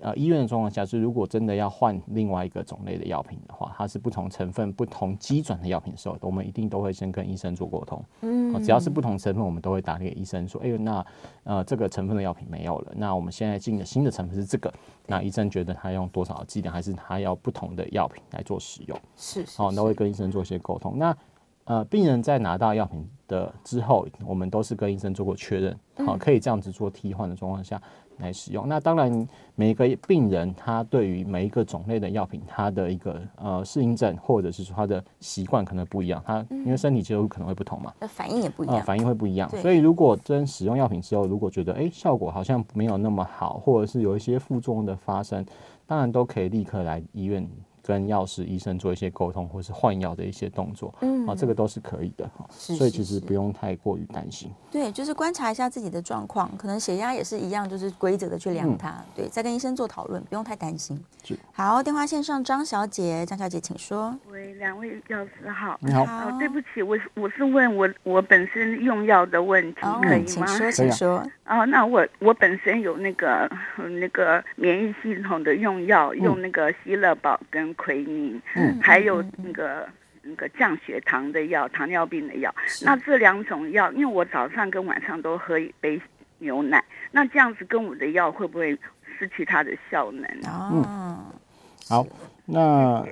呃，医院的状况下是，如果真的要换另外一个种类的药品的话，它是不同成分、不同基准的药品的时候，我们一定都会先跟医生做沟通。嗯，只要是不同成分，我们都会打给医生说，哎呦，那呃这个成分的药品没有了，那我们现在进的新的成分是这个，那医生觉得他用多少剂量，还是他要不同的药品来做使用？是，好，都会跟医生做一些沟通。那呃，病人在拿到药品的之后，我们都是跟医生做过确认，好，可以这样子做替换的状况下。来使用。那当然，每个病人他对于每一个种类的药品，他的一个呃适应症或者是说他的习惯可能不一样。他因为身体接受可能会不同嘛，那反应也不一样，呃，反应会不一样。所以如果真使用药品之后，如果觉得哎效果好像没有那么好，或者是有一些副作用的发生，当然都可以立刻来医院。跟药师、医生做一些沟通，或是换药的一些动作，嗯，啊，这个都是可以的哈，所以其实不用太过于担心。对，就是观察一下自己的状况，可能血压也是一样，就是规则的去量它，嗯、对，再跟医生做讨论，不用太担心。好，电话线上张小姐，张小姐请说。喂，两位药师好。你好。哦，对不起，我我是问我我本身用药的问题，哦、可以吗？请说，请说。哦，那我我本身有那个那个免疫系统的用药，嗯、用那个希乐宝跟奎宁，嗯，还有那个那个降血糖的药，糖尿病的药。那这两种药，因为我早上跟晚上都喝一杯牛奶，那这样子跟我的药会不会失去它的效能？哦，嗯，好，那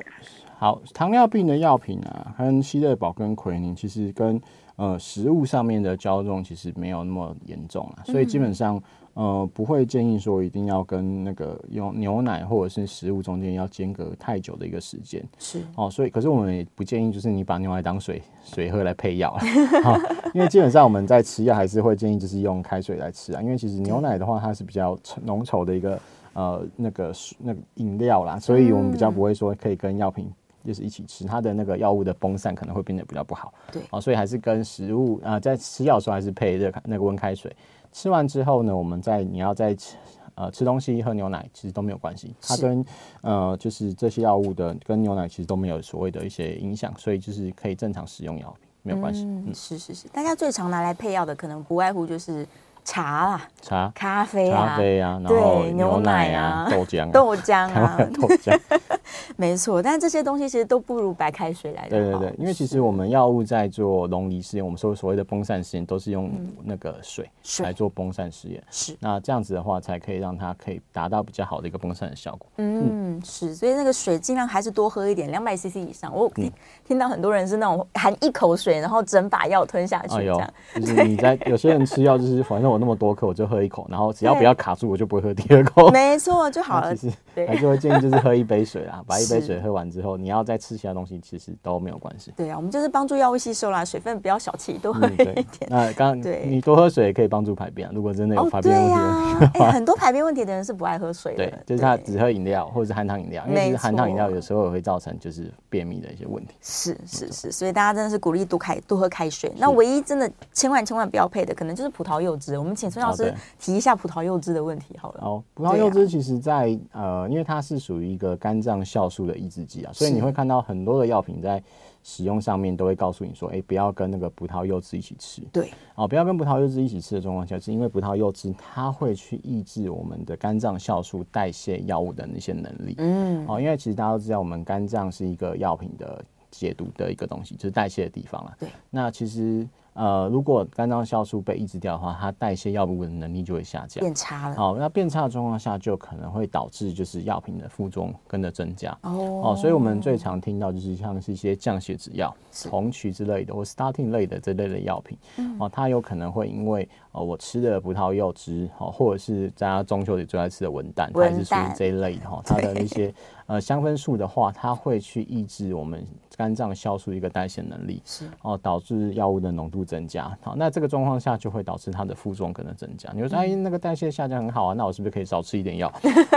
好，糖尿病的药品啊，跟希乐宝跟奎宁，其实跟呃，食物上面的交重其实没有那么严重啦，所以基本上呃不会建议说一定要跟那个用牛奶或者是食物中间要间隔太久的一个时间。是哦，所以可是我们也不建议就是你把牛奶当水水喝来配药啊，因为基本上我们在吃药还是会建议就是用开水来吃啊，因为其实牛奶的话它是比较浓稠的一个呃那个那个饮料啦，所以我们比较不会说可以跟药品。就是一起吃，它的那个药物的崩散可能会变得比较不好。对，啊，所以还是跟食物啊、呃，在吃药的时候还是配热开那个温开水。吃完之后呢，我们再你要再吃呃吃东西喝牛奶，其实都没有关系。它跟呃就是这些药物的跟牛奶其实都没有所谓的一些影响，所以就是可以正常使用药品，没有关系。嗯，嗯是是是，大家最常拿来配药的可能不外乎就是。茶啦，茶、咖啡啊，咖啡啊，然后牛奶啊，豆浆、豆浆啊，豆浆，没错。但是这些东西其实都不如白开水来的。对对对，因为其实我们药物在做溶离实验，我们说所谓的崩散实验，都是用那个水来做崩散实验。是，那这样子的话，才可以让它可以达到比较好的一个崩散的效果。嗯，是。所以那个水尽量还是多喝一点，两百 CC 以上。我听听到很多人是那种含一口水，然后整把药吞下去这样。就是你在 有些人吃药，就是反正我。有那么多颗，我就喝一口，然后只要不要卡住，我就不会喝第二口。没错，就好了。还是会建议就是喝一杯水啊，把一杯水喝完之后，你要再吃其他东西，其实都没有关系。对啊，我们就是帮助药物吸收啦，水分不要小气，多喝一点。那刚 你多喝水也可以帮助排便啊。如果真的有排便问题的 话，很多排便问题的人是不爱喝水的。对，就是他只喝饮料或者是含糖饮料，因为含糖饮料有时候也会造成就是便秘的一些问题。是是是，所以大家真的是鼓励多开多喝开水。那唯一真的千万千万不要配的，可能就是葡萄柚汁。我们请孙老师提一下葡萄柚汁的问题好了。哦，葡萄柚汁其实在呃，因为它是属于一个肝脏酵素的抑制剂啊，所以你会看到很多的药品在使用上面都会告诉你说，哎，不要跟那个葡萄柚汁一起吃。对，哦，不要跟葡萄柚汁一起吃的状况下，是因为葡萄柚汁它会去抑制我们的肝脏酵素代谢药物的那些能力。嗯，哦，因为其实大家都知道，我们肝脏是一个药品的解毒的一个东西，就是代谢的地方了。对，那其实。呃，如果肝脏酵素被抑制掉的话，它代谢药物的能力就会下降，变差了。好，那变差的状况下，就可能会导致就是药品的副作用跟着增加。哦，哦，所以我们最常听到就是像是一些降血脂药、红曲之类的，或 statin 类的这类的药品。嗯，哦，它有可能会因为呃我吃的葡萄柚汁，哦，或者是大家中秋节最爱吃的文旦，它也是属于这一类的哈，它的那些。呃，香氛素的话，它会去抑制我们肝脏消除一个代谢能力，是哦，导致药物的浓度增加。好，那这个状况下就会导致它的副作用可能增加。你会说，哎，那个代谢下降很好啊，那我是不是可以少吃一点药？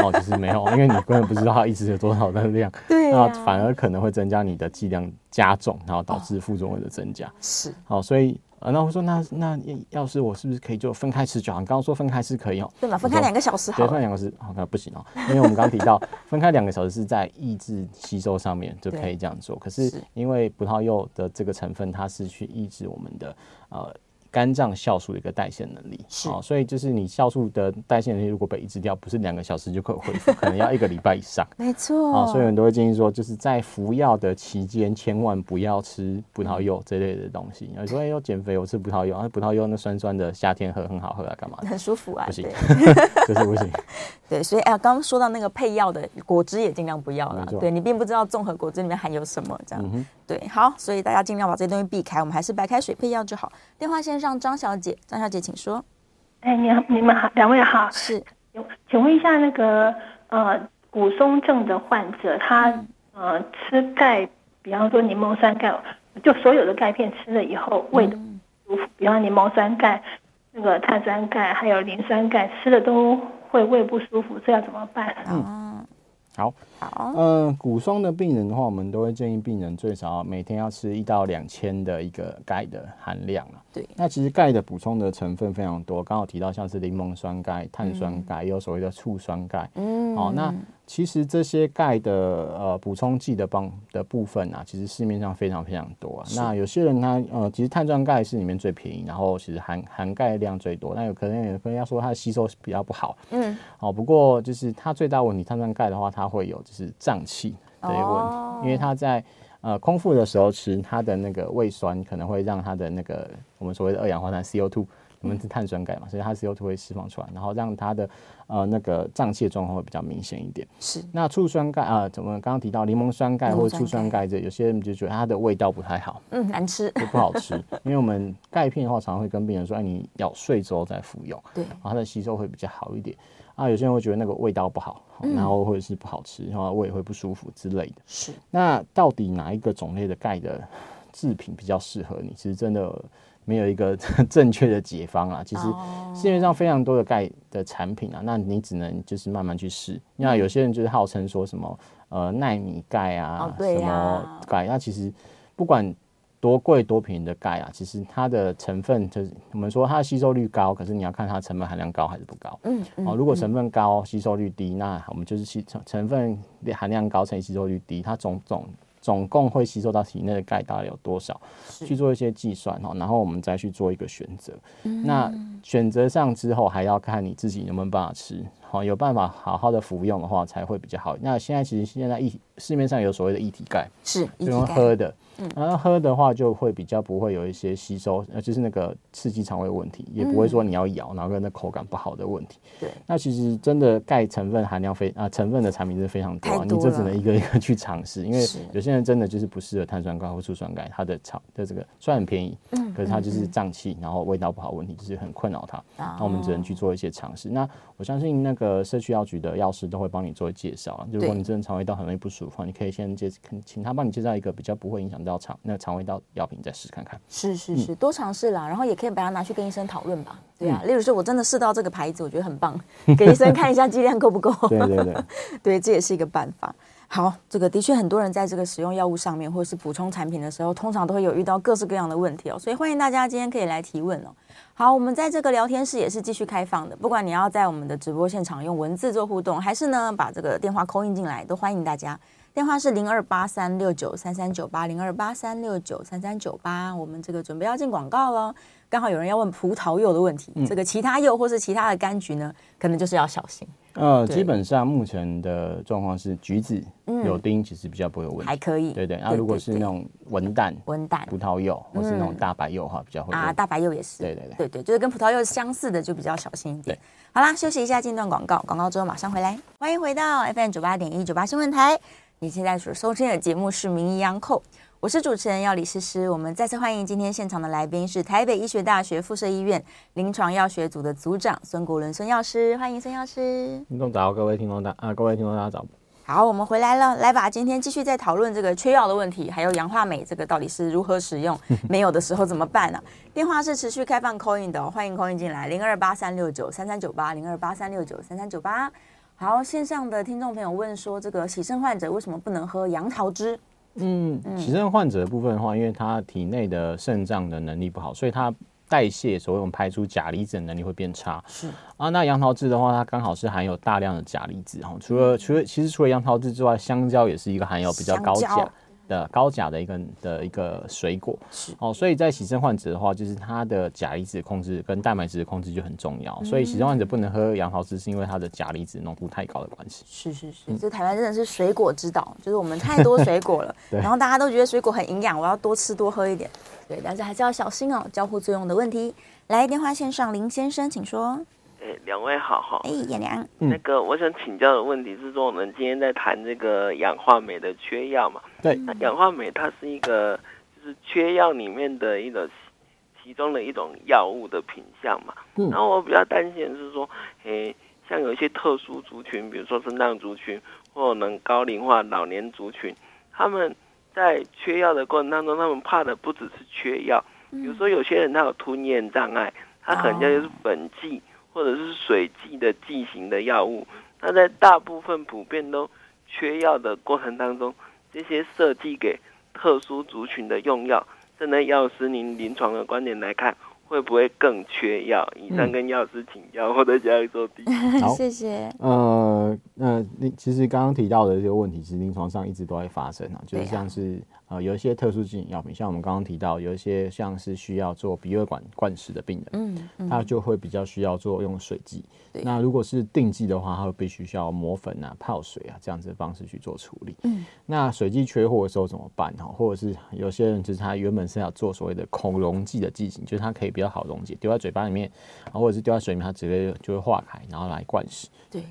哦，其实没有，因为你根本不知道它一直有多少的量，对、啊，那反而可能会增加你的剂量加重，然后导致副作用的增加。是，好，所以。啊，那我说那那要是我是不是可以就分开吃就好？你刚刚说分开吃可以哦，对嘛？分开两个小时好，对，分开两个小时好，那不行哦，因为我们刚刚提到 分开两个小时是在抑制吸收上面就可以这样做，可是因为葡萄柚的这个成分它是去抑制我们的呃。肝脏酵素的一个代谢能力，是、哦，所以就是你酵素的代谢能力如果被抑制掉，不是两个小时就可以恢复，可能要一个礼拜以上。没错，啊、哦，所以很多会建议说，就是在服药的期间，千万不要吃葡萄柚这类的东西。有时候要减肥，我吃葡萄柚，啊，葡萄柚那酸酸的，夏天喝很好喝啊，干嘛？很舒服啊，不行，就是不行。对，所以哎，刚刚说到那个配药的果汁也尽量不要了。对，你并不知道综合果汁里面含有什么，这样。嗯、对，好，所以大家尽量把这些东西避开，我们还是白开水配药就好。电话线上张小姐，张小姐请说。哎，你好，你们好，两位好。是，请问一下那个呃骨松症的患者，他呃吃钙，比方说柠檬酸钙，就所有的钙片吃了以后，胃都舒服，比方柠檬酸钙、那个碳酸钙还有磷酸钙吃的都。会胃不舒服，这要怎么办？嗯，好，好，嗯，骨松的病人的话，我们都会建议病人最少每天要吃一到两千的一个钙的含量。对，那其实钙的补充的成分非常多，刚好提到像是柠檬酸钙、碳酸钙，也有所谓的醋酸钙。嗯，好，那。其实这些钙的呃补充剂的帮的部分啊，其实市面上非常非常多啊。那有些人他呃，其实碳酸钙是里面最便宜，然后其实含含钙量最多。那有可能有可能要说它的吸收比较不好，嗯，好。不过就是它最大问题，碳酸钙的话，它会有就是胀气的一个问题，哦、因为它在呃空腹的时候吃，它的那个胃酸可能会让它的那个我们所谓的二氧化碳 CO2。我们是碳酸钙嘛，所以它 CO2 会释放出来，然后让它的呃那个胀气的状况会比较明显一点。是。那醋酸钙啊，怎、呃、么刚刚提到柠檬酸钙或者醋酸钙，这有些人就觉得它的味道不太好，嗯，难吃，就不好吃。因为我们钙片的话，常常会跟病人说，哎，你咬碎之后再服用，对，然后它的吸收会比较好一点。啊，有些人会觉得那个味道不好，然后或者是不好吃，然后胃会不舒服之类的。是。那到底哪一个种类的钙的制品比较适合你？其实真的。没有一个 正确的解方啊！其实市面上非常多的钙的产品啊，那你只能就是慢慢去试。那有些人就是号称说什么呃奈米钙啊，什么钙，那其实不管多贵多便宜的钙啊，其实它的成分就是我们说它的吸收率高，可是你要看它成分含量高还是不高。嗯，哦，如果成分高，吸收率低，那我们就是吸成成分含量高乘以吸收率低，它总总。总共会吸收到体内的钙大概有多少？去做一些计算哈，然后我们再去做一个选择。嗯、那选择上之后，还要看你自己能不能办法吃。好，有办法好好的服用的话，才会比较好。那现在其实现在一市面上有所谓的液体钙，是用喝的。嗯，然后喝的话就会比较不会有一些吸收，呃，就是那个刺激肠胃问题，也不会说你要咬，然后跟那口感不好的问题。对，那其实真的钙成分含量非啊成分的产品是非常多，啊，你这只能一个一个去尝试，因为有些人真的就是不适合碳酸钙或醋酸钙，它的厂的这个虽然很便宜，嗯，可是它就是胀气，然后味道不好问题，就是很困扰他。那我们只能去做一些尝试。那我相信那个社区药局的药师都会帮你做介绍啊。如果你真的肠胃道很容易不舒服，你可以先介请他帮你介绍一个比较不会影响到肠那个肠胃道药品，再试看看。是是是，多尝试啦，然后也可以把它拿去跟医生讨论吧。对啊，例如说我真的试到这个牌子，我觉得很棒，给医生看一下剂量够不够。对对对，对，这也是一个办法。好，这个的确很多人在这个使用药物上面或者是补充产品的时候，通常都会有遇到各式各样的问题哦，所以欢迎大家今天可以来提问哦。好，我们在这个聊天室也是继续开放的，不管你要在我们的直播现场用文字做互动，还是呢把这个电话 call in 进来，都欢迎大家。电话是零二八三六九三三九八零二八三六九三三九八，我们这个准备要进广告了。刚好有人要问葡萄柚的问题，嗯、这个其他柚或是其他的柑橘呢，可能就是要小心。呃，基本上目前的状况是橘子、有丁其实比较不会有问题，还可以。对对，那如果是那种文旦、文旦、葡萄柚或是那种大白柚的话，比较会啊，大白柚也是。对对对，对对，就是跟葡萄柚相似的，就比较小心一点。好啦，休息一下，进段广告，广告之后马上回来。欢迎回到 FM 九八点一九八新闻台，你现在所收听的节目是《名医央叩》。我是主持人药理诗诗，我们再次欢迎今天现场的来宾是台北医学大学附设医院临床药学组的组长孙国伦孙药师，欢迎孙药师。听众早，各位听众大啊，各位听众大家早。好，我们回来了，来吧，今天继续在讨论这个缺药的问题，还有氧化镁这个到底是如何使用，没有的时候怎么办呢、啊？电话是持续开放 call in 的、哦，欢迎 call in 进来，零二八三六九三三九八，零二八三六九三三九八。好，线上的听众朋友问说，这个洗肾患者为什么不能喝杨桃汁？嗯，洗肾患者的部分的话，因为他体内的肾脏的能力不好，所以他代谢，所谓我们排出钾离子的能力会变差。是啊，那杨桃汁的话，它刚好是含有大量的钾离子哈。除了除了其实除了杨桃汁之外，香蕉也是一个含有比较高钾。的高钾的一个的一个水果是哦，所以在洗肾患者的话，就是它的钾离子控制跟蛋白质的控制就很重要。嗯、所以洗肾患者不能喝杨桃汁，是因为它的钾离子浓度太高的关系。是是是，这、嗯、台湾真的是水果之岛，就是我们太多水果了，然后大家都觉得水果很营养，我要多吃多喝一点。对，但是还是要小心哦，交互作用的问题。来电话线上林先生，请说。哎，两位好哈。哎，叶良。那个我想请教的问题是说，我们今天在谈这个氧化镁的缺药嘛？对。那氧化镁它是一个就是缺药里面的一种其中的一种药物的品相嘛？嗯。然后我比较担心的是说，哎，像有一些特殊族群，比如说肾脏族群，或者能高龄化老年族群，他们在缺药的过程当中，他们怕的不只是缺药，比如说有些人他有吞咽障碍，他可能就是本剂。或者是水剂的剂型的药物，那在大部分普遍都缺药的过程当中，这些设计给特殊族群的用药，站在药师您临床的观点来看，会不会更缺药？以上跟药师请教，或者加以做提。好，谢谢。呃，那你其实刚刚提到的这个问题，其实临床上一直都会发生啊，就是像是。呃，有一些特殊剂型药品，像我们刚刚提到，有一些像是需要做鼻胃管灌食的病人，嗯，嗯，他就会比较需要做用水剂。那如果是定剂的话，他会必须需要磨粉啊、泡水啊这样子的方式去做处理。嗯，那水剂缺货的时候怎么办？哈，或者是有些人就是他原本是要做所谓的孔溶剂的剂型，就是它可以比较好溶解，丢在嘴巴里面，或者是丢在水里面，它直接就会化开，然后来灌食。对。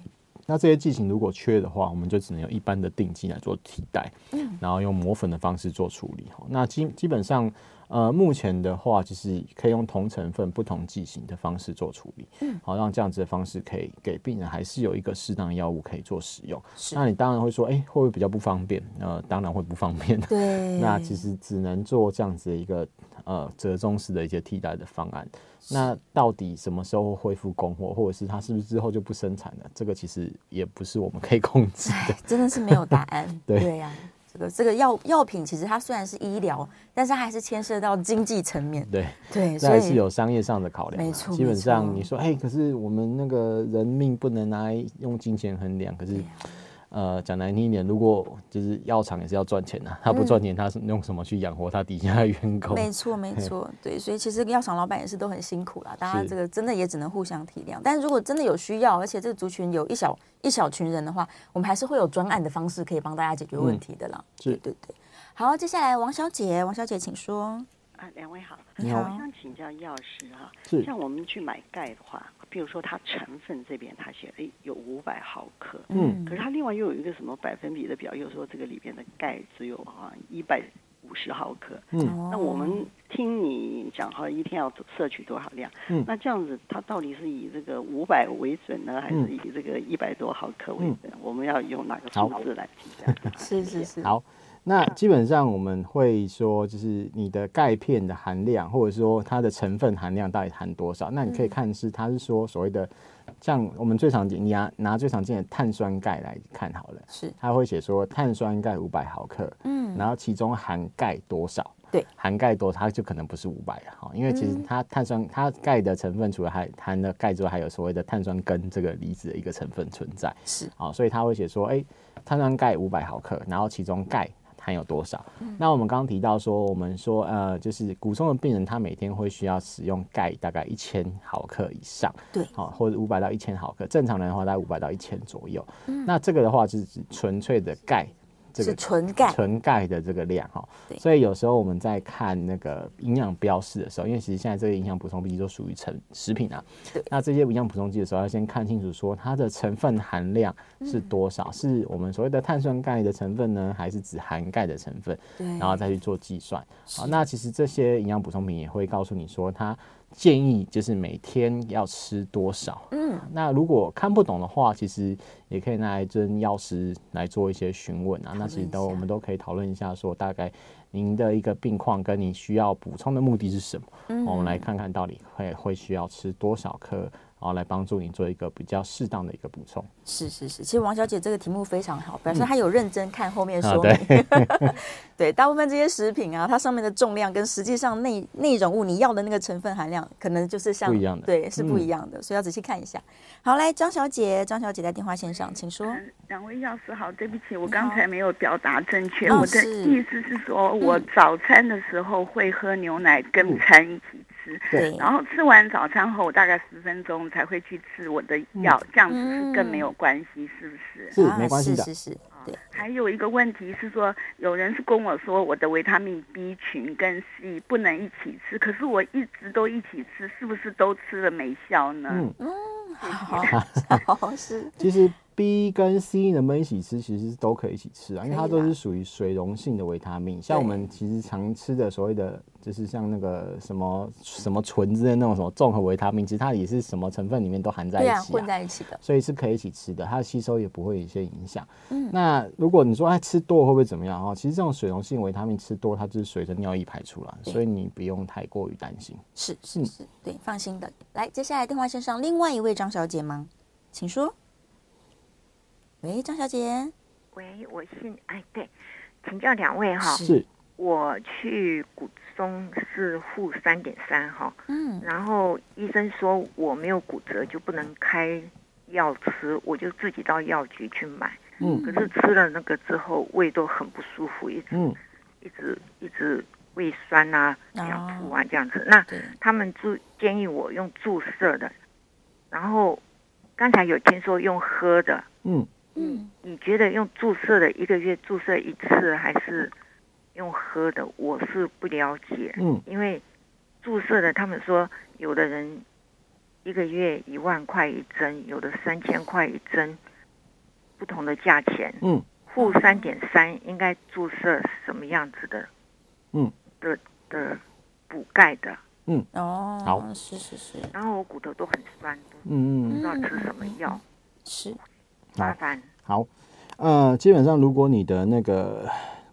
那这些剂型如果缺的话，我们就只能用一般的定剂来做替代，嗯，然后用磨粉的方式做处理。那基基本上，呃，目前的话，其实可以用同成分、不同剂型的方式做处理，嗯，好，让这样子的方式可以给病人还是有一个适当药物可以做使用。那你当然会说，哎、欸，会不会比较不方便？呃，当然会不方便。对，那其实只能做这样子的一个呃折中式的一些替代的方案。那到底什么时候恢复供货，或者是它是不是之后就不生产了？这个其实也不是我们可以控制的，真的是没有答案。对呀、啊，这个这个药药品其实它虽然是医疗，但是它还是牵涉到经济层面。对对，这还是有商业上的考量。没错，基本上你说，哎，可是我们那个人命不能拿来用金钱衡量，可是。呃，讲难听一点，如果就是药厂也是要赚钱的，他不赚钱，他是用什么去养活他底下的员工？没错，没错，对，所以其实药厂老板也是都很辛苦啦。大家这个真的也只能互相体谅。但是如果真的有需要，而且这个族群有一小一小群人的话，我们还是会有专案的方式可以帮大家解决问题的啦。是，对对对。好，接下来王小姐，王小姐请说。啊，两位好，你好，我想请教药师哈，是。像我们去买钙的话，比如说它成分这边它写哎有五百毫克，嗯，可是它另外又有一个什么百分比的表，又说这个里边的钙只有啊一百五十毫克，嗯，那我们听你讲哈，一天要摄取多少量？嗯，那这样子它到底是以这个五百为准呢，还是以这个一百多毫克为准？嗯，我们要用哪个数字来评价？是是是，好。那基本上我们会说，就是你的钙片的含量，或者说它的成分含量到底含多少？那你可以看是，它是说所谓的，像我们最常见，你拿拿最常见的碳酸钙来看好了，是，它会写说碳酸钙五百毫克，嗯，然后其中含钙多少？对，含钙多，它就可能不是五百了哈，因为其实它碳酸，它钙的成分除了含含的钙之外，还有所谓的碳酸根这个离子的一个成分存在，是，啊，所以它会写说，哎、欸，碳酸钙五百毫克，然后其中钙。含有多少？嗯、那我们刚刚提到说，我们说呃，就是骨松的病人，他每天会需要使用钙大概一千毫克以上，对，好，或者五百到一千毫克。正常人的话，大概五百到一千左右。嗯、那这个的话，就是指纯粹的钙。这个纯钙，纯钙的这个量哈，所以有时候我们在看那个营养标示的时候，因为其实现在这个营养补充剂都属于成食品啊，对，那这些营养补充剂的时候，要先看清楚说它的成分含量是多少，嗯、是我们所谓的碳酸钙的成分呢，还是只含钙的成分？对，然后再去做计算。好，那其实这些营养补充品也会告诉你说它。建议就是每天要吃多少？嗯，那如果看不懂的话，其实也可以拿来跟药师来做一些询问啊。那其实都我们都可以讨论一下，说大概您的一个病况跟你需要补充的目的是什么？嗯，我们来看看到底会会需要吃多少颗。然后来帮助你做一个比较适当的一个补充。是是是，其实王小姐这个题目非常好，表示她有认真看后面说明。嗯啊、对，对，大部分这些食品啊，它上面的重量跟实际上内内容物你要的那个成分含量，可能就是像不一样的，对，是不一样的，嗯、所以要仔细看一下。好，来张小姐，张小姐在电话线上，请说。两位药师好，对不起，我刚才没有表达正确，哦我的意思是说，我早餐的时候会喝牛奶跟餐一起。嗯对，然后吃完早餐后，大概十分钟才会去吃我的药，这样子是更没有关系，是不是？是没关系的，是是。对，还有一个问题是说，有人是跟我说我的维他命 B 群跟 C 不能一起吃，可是我一直都一起吃，是不是都吃了没效呢？嗯嗯，好，好是。其实 B 跟 C 能不能一起吃，其实都可以一起吃啊，因为它都是属于水溶性的维他命，像我们其实常吃的所谓的。就是像那个什么什么醇之类的那种什么综合维他命，其实它也是什么成分里面都含在一起，啊，混在一起的，所以是可以一起吃的，它的吸收也不会有一些影响。嗯，那如果你说哎吃多会不会怎么样啊？其实这种水溶性维他命吃多，它就是随着尿液排出来，所以你不用太过于担心。是是是，对，放心的。来，接下来电话线上另外一位张小姐吗？请说。喂，张小姐。喂，我是哎对，请教两位哈。是。我去骨松是负三点三哈，嗯，然后医生说我没有骨折就不能开药吃，我就自己到药局去买，嗯，可是吃了那个之后胃都很不舒服，一直、嗯、一直一直胃酸啊、想吐啊这样子。那他们就建议我用注射的，然后刚才有听说用喝的，嗯嗯，你觉得用注射的一个月注射一次还是？用喝的？我是不了解，嗯，因为注射的他们说有的人一个月一万块一针，有的三千块一针，不同的价钱，嗯，负三点三应该注射什么样子的，嗯，的的补钙的，嗯，哦，好，是是是，然后我骨头都很酸，嗯嗯，不知道吃什么药，是麻烦，好，呃，基本上如果你的那个。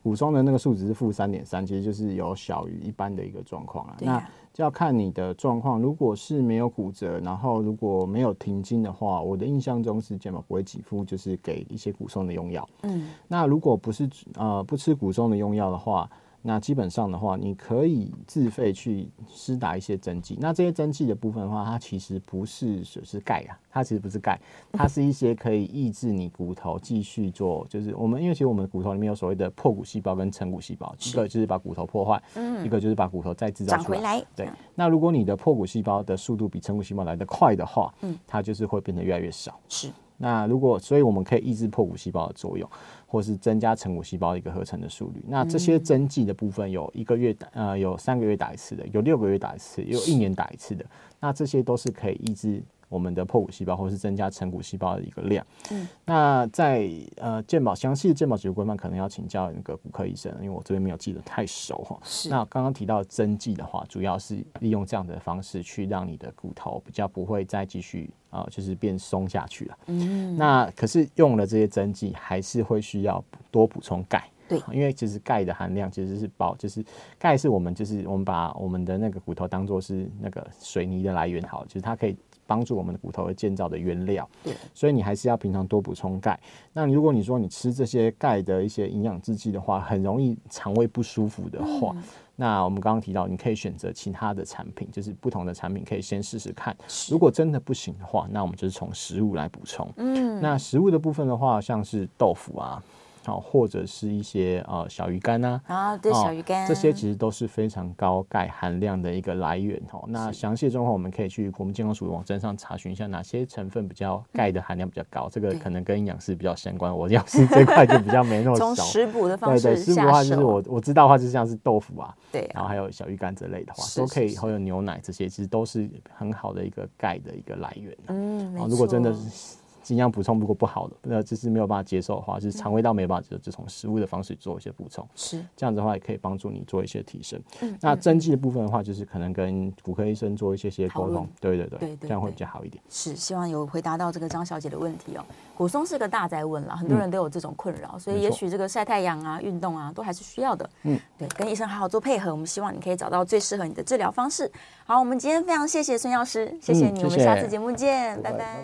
骨松的那个数值是负三点三，其实就是有小于一般的一个状况啊。那就要看你的状况，如果是没有骨折，然后如果没有停经的话，我的印象中是健保不会给付，就是给一些骨松的用药。嗯，那如果不是呃不吃骨松的用药的话。那基本上的话，你可以自费去施打一些针剂。那这些针剂的部分的话，它其实不是是钙啊，它其实不是钙，它是一些可以抑制你骨头继续做，就是我们因为其实我们骨头里面有所谓的破骨细胞跟成骨细胞，一个就是把骨头破坏，嗯，一个就是把骨头再制造出来。来。对。那如果你的破骨细胞的速度比成骨细胞来得快的话，嗯，它就是会变得越来越少。是。那如果，所以我们可以抑制破骨细胞的作用，或是增加成骨细胞的一个合成的速率。那这些针剂的部分，有一个月打，呃，有三个月打一次的，有六个月打一次，也有一年打一次的。那这些都是可以抑制。我们的破骨细胞，或是增加成骨细胞的一个量。嗯，那在呃健保详细的健保指规范，可能要请教那个骨科医生，因为我这边没有记得太熟哈。是。那刚刚提到针剂的话，主要是利用这样的方式去让你的骨头比较不会再继续啊、呃，就是变松下去了。嗯。那可是用了这些针剂，还是会需要多补充钙。对。因为其实钙的含量其实是保，就是钙是我们就是我们把我们的那个骨头当做是那个水泥的来源，好，就是它可以。帮助我们的骨头的建造的原料，对，所以你还是要平常多补充钙。那如果你说你吃这些钙的一些营养制剂的话，很容易肠胃不舒服的话，嗯、那我们刚刚提到，你可以选择其他的产品，就是不同的产品可以先试试看。如果真的不行的话，那我们就是从食物来补充。嗯，那食物的部分的话，像是豆腐啊。好，或者是一些呃小鱼干呐，啊，对，小鱼干，这些其实都是非常高钙含量的一个来源哦。那详细的状况我们可以去国民健康署网站上查询一下哪些成分比较钙的含量比较高，这个可能跟营养师比较相关。我营养师这块就比较没那么 熟。从食补的方式，对对，食补的话就是我我知道的话，就像是豆腐啊，对，然后还有小鱼干之类的话，都可以，还有牛奶这些，其实都是很好的一个钙的一个来源。嗯，没错。如果真的是。尽量补充，如果不好的，那就是没有办法接受的话，就是肠胃道没办法接受，就从食物的方式做一些补充。是这样子的话，也可以帮助你做一些提升。嗯，那针剂的部分的话，就是可能跟骨科医生做一些些沟通。对对对，这样会比较好一点。是，希望有回答到这个张小姐的问题哦。骨松是个大灾问了，很多人都有这种困扰，嗯，所以也许这个晒太阳啊、运动啊，都还是需要的。嗯，对，跟医生好好做配合，我们希望你可以找到最适合你的治疗方式。好，我们今天非常谢谢孙药师，谢谢你，我们下次节目见。拜拜。